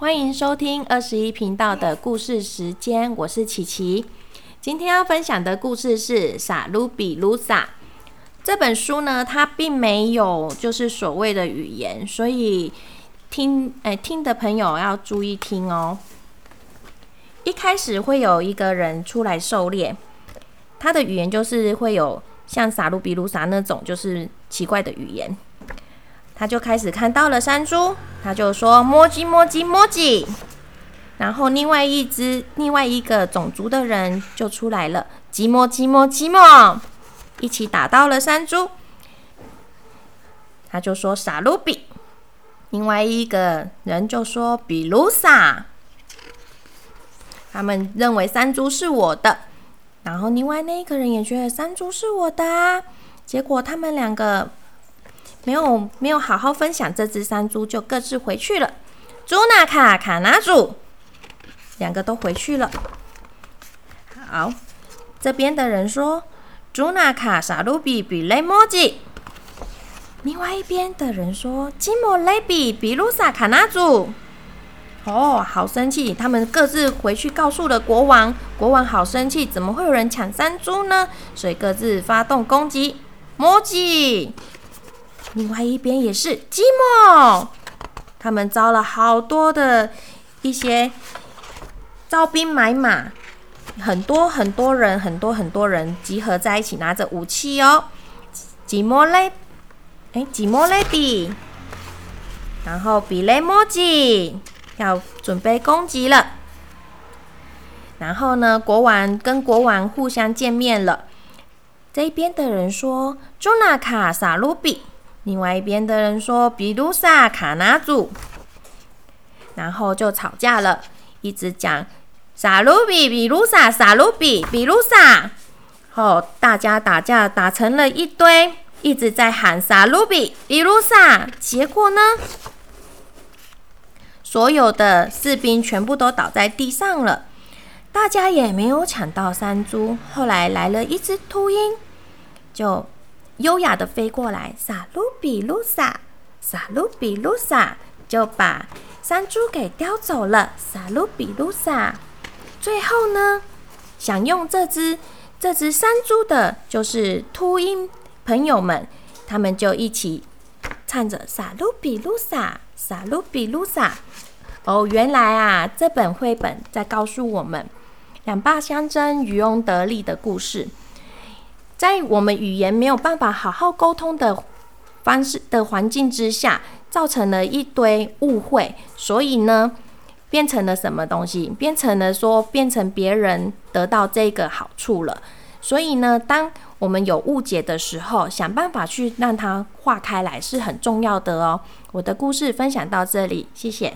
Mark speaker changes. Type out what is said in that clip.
Speaker 1: 欢迎收听二十一频道的故事时间，我是琪琪。今天要分享的故事是《傻卢比卢萨》这本书呢，它并没有就是所谓的语言，所以听哎听的朋友要注意听哦。一开始会有一个人出来狩猎，他的语言就是会有像傻卢比卢萨那种就是奇怪的语言。他就开始看到了山猪，他就说摸鸡摸鸡摸鸡，然后另外一只另外一个种族的人就出来了，鸡摸鸡摸鸡摸，一起打到了山猪。他就说傻卢比，另外一个人就说比卢萨，他们认为山猪是我的，然后另外那一个人也觉得山猪是我的啊，结果他们两个。没有没有好好分享这只山猪，就各自回去了。朱纳卡卡纳祖两个都回去了。好，这边的人说朱纳卡萨鲁比比雷莫吉。另外一边的人说基莫雷比比鲁萨卡纳祖。哦，好生气！他们各自回去告诉了国王，国王好生气，怎么会有人抢山猪呢？所以各自发动攻击，摩吉。另外一边也是寂寞，他们招了好多的一些招兵买马，很多很多人，很多很多人集合在一起，拿着武器哦。寂寞嘞，哎，寂寞嘞比，然后比雷莫吉要准备攻击了。然后呢，国王跟国王互相见面了。这边的人说：“朱纳卡萨鲁比。”另外一边的人说：“比鲁萨卡纳祖。”然后就吵架了，一直讲“萨鲁比比鲁萨萨鲁比比鲁萨”。后大家打架打成了一堆，一直在喊“萨鲁比比鲁萨”。结果呢，所有的士兵全部都倒在地上了，大家也没有抢到山猪。后来来了一只秃鹰，就。优雅的飞过来，萨鲁比鲁萨，萨鲁比鲁萨就把山猪给叼走了。萨鲁比鲁萨，最后呢，想用这只这只山猪的，就是秃鹰朋友们，他们就一起唱着萨鲁比鲁萨，萨鲁比鲁萨。哦，原来啊，这本绘本在告诉我们两霸相争、渔翁得利的故事。在我们语言没有办法好好沟通的方式的环境之下，造成了一堆误会，所以呢，变成了什么东西？变成了说，变成别人得到这个好处了。所以呢，当我们有误解的时候，想办法去让它化开来是很重要的哦。我的故事分享到这里，谢谢。